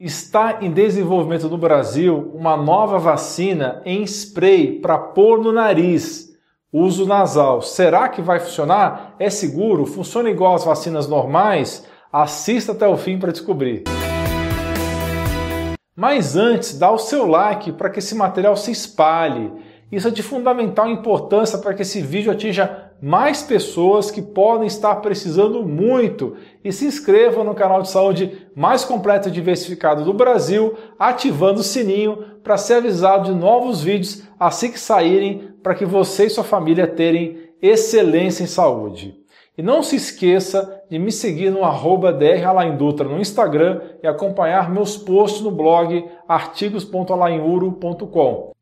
Está em desenvolvimento no Brasil uma nova vacina em spray para pôr no nariz, uso nasal. Será que vai funcionar? É seguro? Funciona igual às vacinas normais? Assista até o fim para descobrir. Mas antes, dá o seu like para que esse material se espalhe. Isso é de fundamental importância para que esse vídeo atinja mais pessoas que podem estar precisando muito. E se inscreva no canal de saúde mais completo e diversificado do Brasil, ativando o sininho para ser avisado de novos vídeos assim que saírem, para que você e sua família terem excelência em saúde. E não se esqueça de me seguir no arroba dralaindutra no Instagram e acompanhar meus posts no blog artigos.alainuro.com.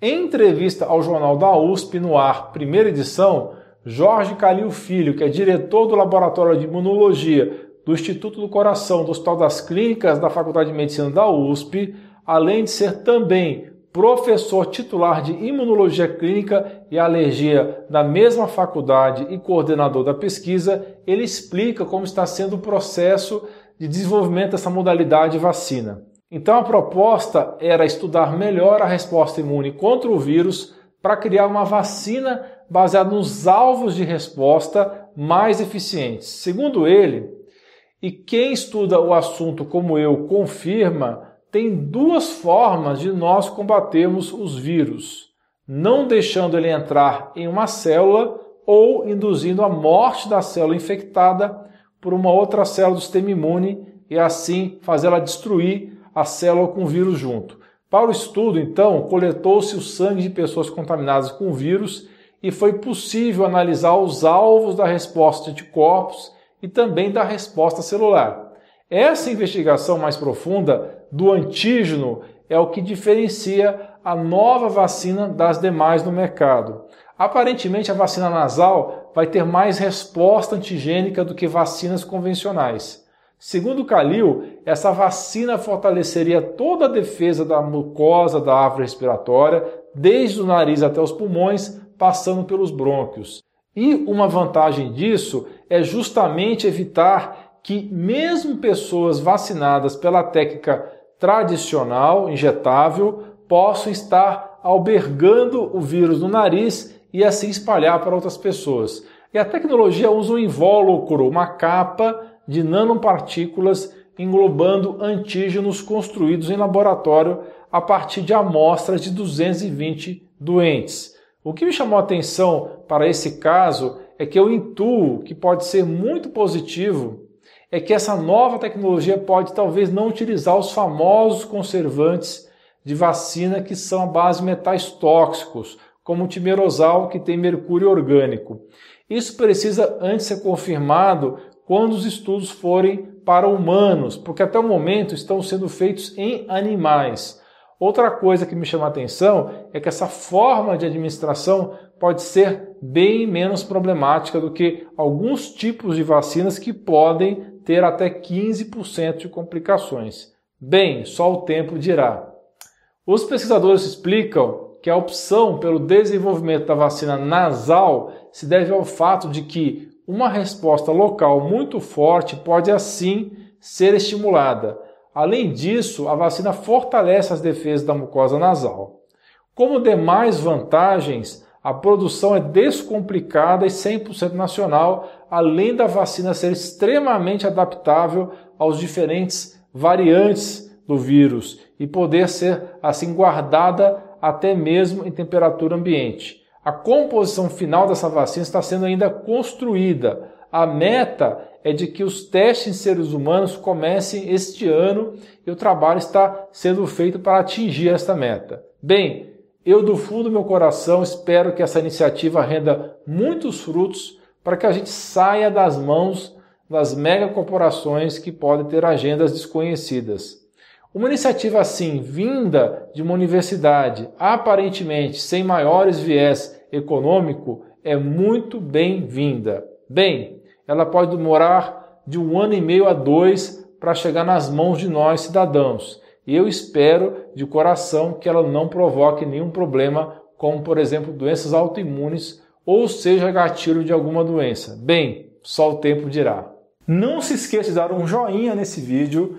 Em entrevista ao Jornal da USP no ar, primeira edição, Jorge Calil Filho, que é diretor do Laboratório de Imunologia do Instituto do Coração do Hospital das Clínicas da Faculdade de Medicina da USP, além de ser também professor titular de Imunologia Clínica e Alergia da mesma faculdade e coordenador da pesquisa, ele explica como está sendo o processo de desenvolvimento dessa modalidade de vacina. Então a proposta era estudar melhor a resposta imune contra o vírus para criar uma vacina baseada nos alvos de resposta mais eficientes. Segundo ele, e quem estuda o assunto como eu confirma, tem duas formas de nós combatermos os vírus: não deixando ele entrar em uma célula ou induzindo a morte da célula infectada por uma outra célula do sistema imune e assim fazê-la destruir a célula com o vírus junto. Para o estudo, então, coletou-se o sangue de pessoas contaminadas com o vírus e foi possível analisar os alvos da resposta de anticorpos e também da resposta celular. Essa investigação mais profunda do antígeno é o que diferencia a nova vacina das demais no mercado. Aparentemente, a vacina nasal vai ter mais resposta antigênica do que vacinas convencionais. Segundo Calil, essa vacina fortaleceria toda a defesa da mucosa da árvore respiratória, desde o nariz até os pulmões, passando pelos brônquios. E uma vantagem disso é justamente evitar que, mesmo pessoas vacinadas pela técnica tradicional, injetável, possam estar albergando o vírus no nariz e assim espalhar para outras pessoas. E a tecnologia usa um invólucro, uma capa de nanopartículas englobando antígenos construídos em laboratório a partir de amostras de 220 doentes. O que me chamou a atenção para esse caso é que eu intuo que pode ser muito positivo é que essa nova tecnologia pode talvez não utilizar os famosos conservantes de vacina que são a base de metais tóxicos, como o timerosal que tem mercúrio orgânico. Isso precisa antes ser confirmado quando os estudos forem para humanos, porque até o momento estão sendo feitos em animais. Outra coisa que me chama a atenção é que essa forma de administração pode ser bem menos problemática do que alguns tipos de vacinas que podem ter até 15% de complicações. Bem, só o tempo dirá. Os pesquisadores explicam que a opção pelo desenvolvimento da vacina nasal se deve ao fato de que uma resposta local muito forte pode assim ser estimulada. Além disso, a vacina fortalece as defesas da mucosa nasal. Como demais vantagens, a produção é descomplicada e 100% nacional, além da vacina ser extremamente adaptável aos diferentes variantes do vírus e poder ser assim guardada até mesmo em temperatura ambiente. A composição final dessa vacina está sendo ainda construída. A meta é de que os testes em seres humanos comecem este ano e o trabalho está sendo feito para atingir esta meta. Bem, eu do fundo do meu coração espero que essa iniciativa renda muitos frutos para que a gente saia das mãos das megacorporações que podem ter agendas desconhecidas. Uma iniciativa assim, vinda de uma universidade, aparentemente sem maiores viés econômico é muito bem-vinda. Bem, ela pode demorar de um ano e meio a dois para chegar nas mãos de nós, cidadãos. E eu espero de coração que ela não provoque nenhum problema, como por exemplo doenças autoimunes ou seja gatilho de alguma doença. Bem, só o tempo dirá. Não se esqueça de dar um joinha nesse vídeo,